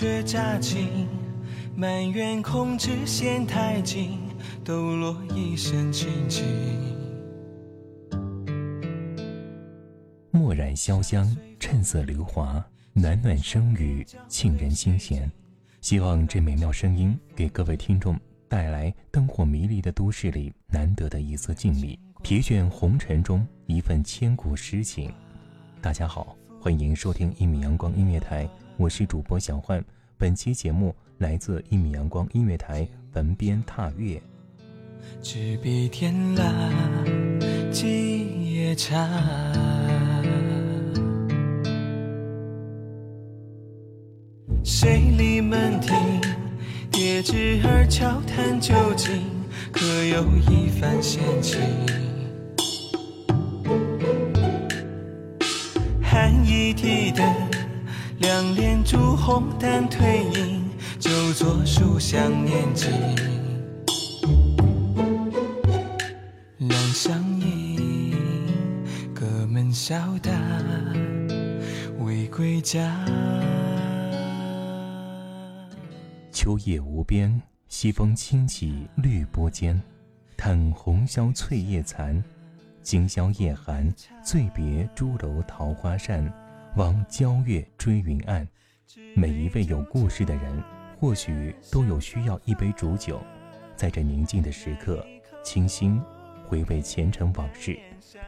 雪乍尽，埋怨控制线太紧，抖落一身清静。墨染潇湘，衬色流华，暖暖声语，沁人心弦。希望这美妙声音给各位听众带来灯火迷离的都市里难得的一丝静谧，疲倦红尘中一份千古诗情。大家好，欢迎收听一米阳光音乐台，我是主播小焕。本期节目来自一米阳光音乐台文编踏月。纸笔天蓝，记夜长。水里门庭，叠纸儿悄谈究竟，可有一番闲情？两帘烛红淡褪影，就坐书香念经。两相迎，隔门笑答，未归家。秋夜无边，西风轻起绿波间。叹红消翠叶残，今宵夜寒。醉别朱楼桃花扇，望皎月追云暗。每一位有故事的人，或许都有需要一杯浊酒，在这宁静的时刻，倾心回味前尘往事，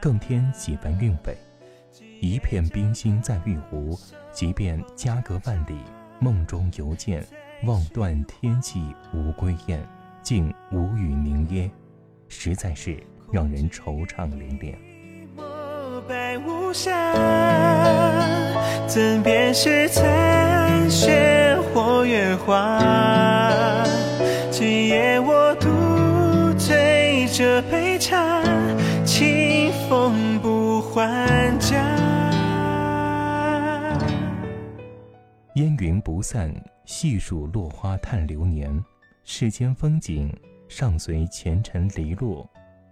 更添几分韵味。一片冰心在玉壶，即便家隔万里，梦中犹见。望断天际无归雁，竟无语凝噎，实在是让人惆怅连连。墨白无瑕，怎辨是残雪或月华？今夜我独醉这杯茶，清风不还家。烟云不散，细数落花叹流年。世间风景，尚随前尘离落，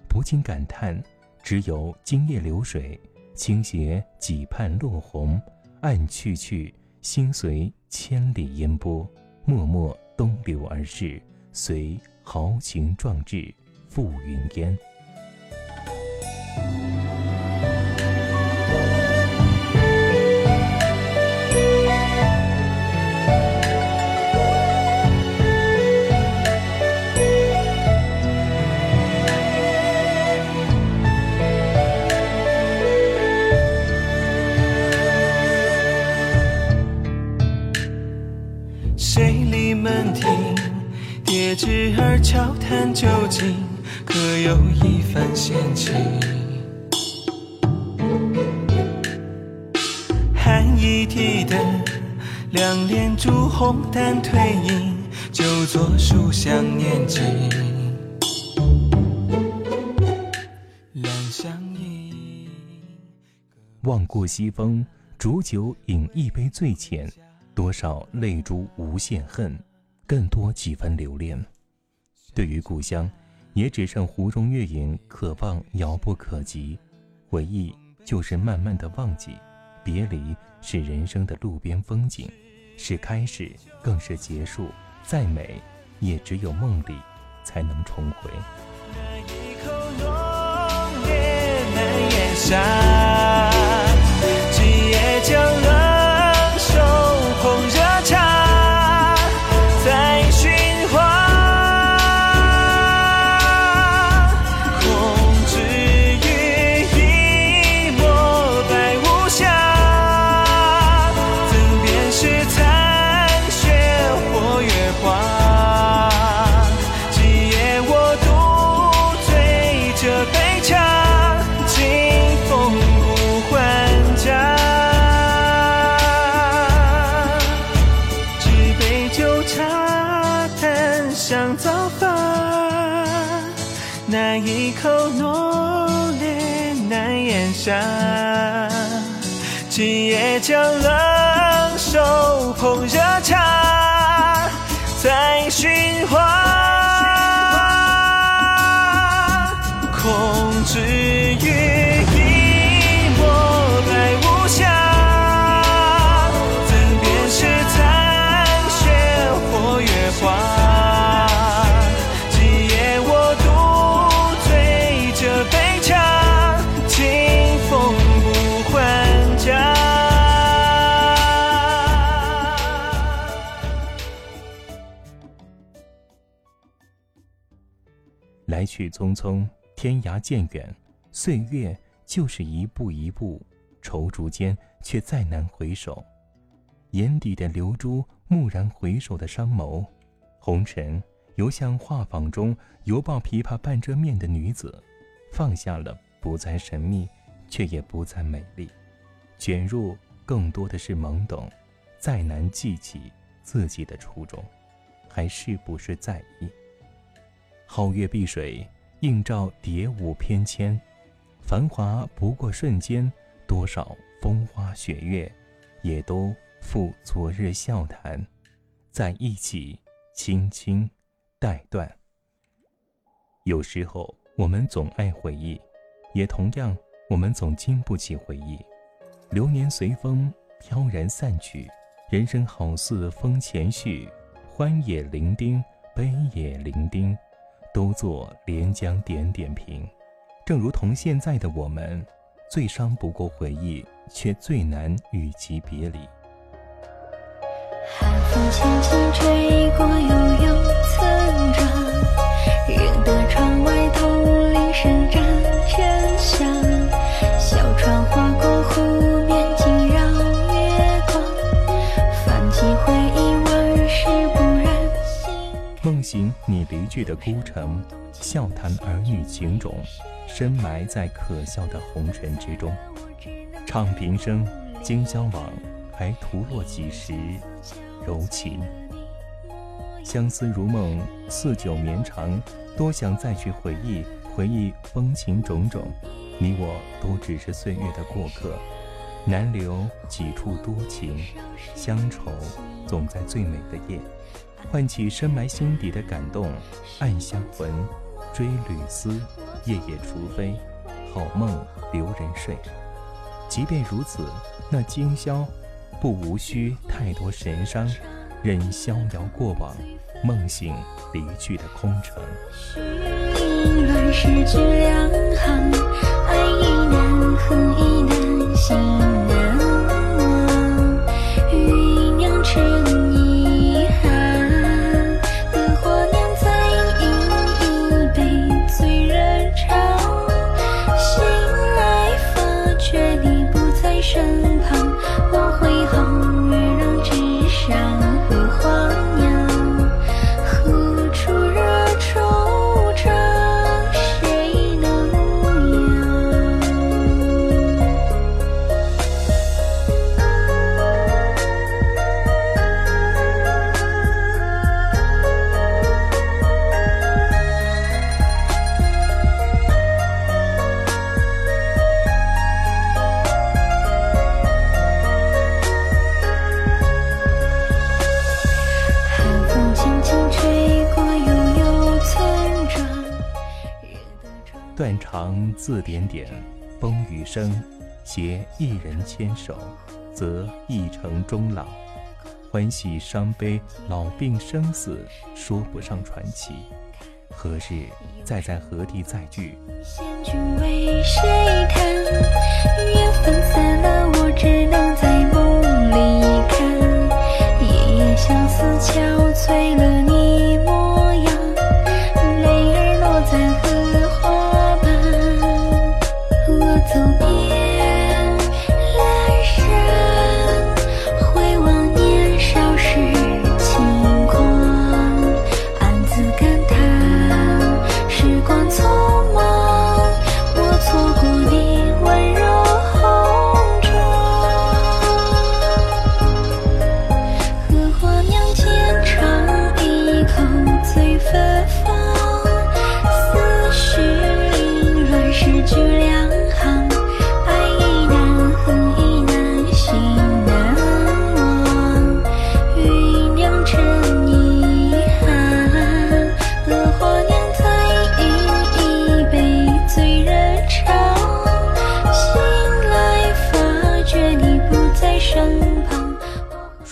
不禁感叹：只有今夜流水，倾斜几畔落红，暗去去，心随千里烟波，脉脉东流而逝，随豪情壮志赴云烟。笑谈究竟，可有一番闲情？寒一提的两帘烛红淡褪影，就作书香念经。两相依。望过西风，煮酒饮一杯醉浅，多少泪珠无限恨，更多几分留恋。对于故乡，也只剩湖中月影，渴望遥不可及。回忆就是慢慢的忘记，别离是人生的路边风景，是开始，更是结束。再美，也只有梦里才能重回。那一口浓烈难咽下，下。今夜将冷手捧热茶，在寻花。来去匆匆，天涯渐远，岁月就是一步一步，踌躇间却再难回首。眼底的流珠，蓦然回首的双眸，红尘犹像画舫中犹抱琵琶半遮面的女子，放下了不再神秘，却也不再美丽，卷入更多的是懵懂。再难记起自己的初衷，还是不是在意？皓月碧水，映照蝶舞翩跹，繁华不过瞬间，多少风花雪月，也都付昨日笑谈，在一起轻轻带断。有时候我们总爱回忆，也同样我们总经不起回忆。流年随风飘然散去，人生好似风前絮，欢也伶仃，悲也伶仃。都做连江点点评，正如同现在的我们，最伤不过回忆，却最难与其别离。寒风轻轻吹过，悠悠村庄，离去的孤城，笑谈儿女情种，深埋在可笑的红尘之中。唱平生，今宵往，还徒落几时柔情？相思如梦，似酒绵长，多想再去回忆，回忆风情种种。你我都只是岁月的过客，难留几处多情，乡愁总在最美的夜。唤起深埋心底的感动，暗香魂，追旅思，夜夜除非，好梦留人睡。即便如此，那今宵，不无需太多神伤，任逍遥过往，梦醒离去的空城。乱世之两行，爱亦难，恨亦难，心断肠字点点，风雨声，携一人牵手，则一城终老。欢喜伤悲，老病生死，说不上传奇。何日再在何地再聚？仙君为谁开？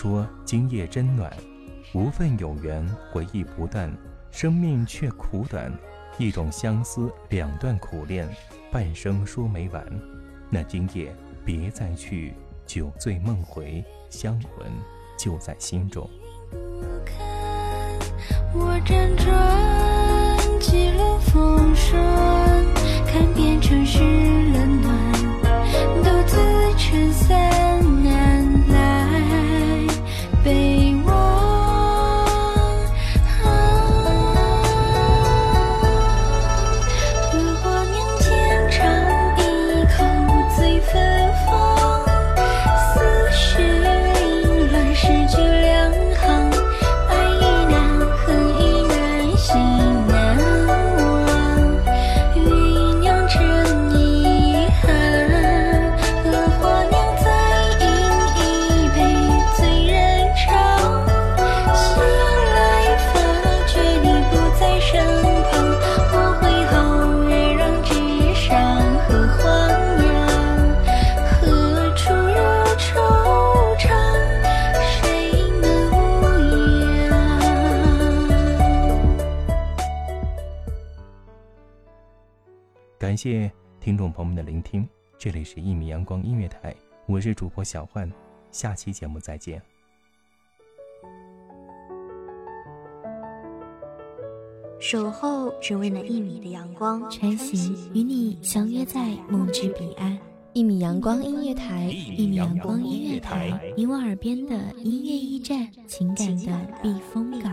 说今夜真暖，无份有缘，回忆不断，生命却苦短。一种相思，两段苦恋，半生说没完。那今夜别再去，酒醉梦回，香魂就在心中。不堪，我辗转几轮风霜，看遍尘世谢听众朋友们的聆听，这里是《一米阳光音乐台》，我是主播小焕，下期节目再见。守候只为那一米的阳光，穿行与你相约在梦之彼岸。一米阳光音乐台，一米阳光音乐台，你我耳边的音乐驿站，情感的避风港。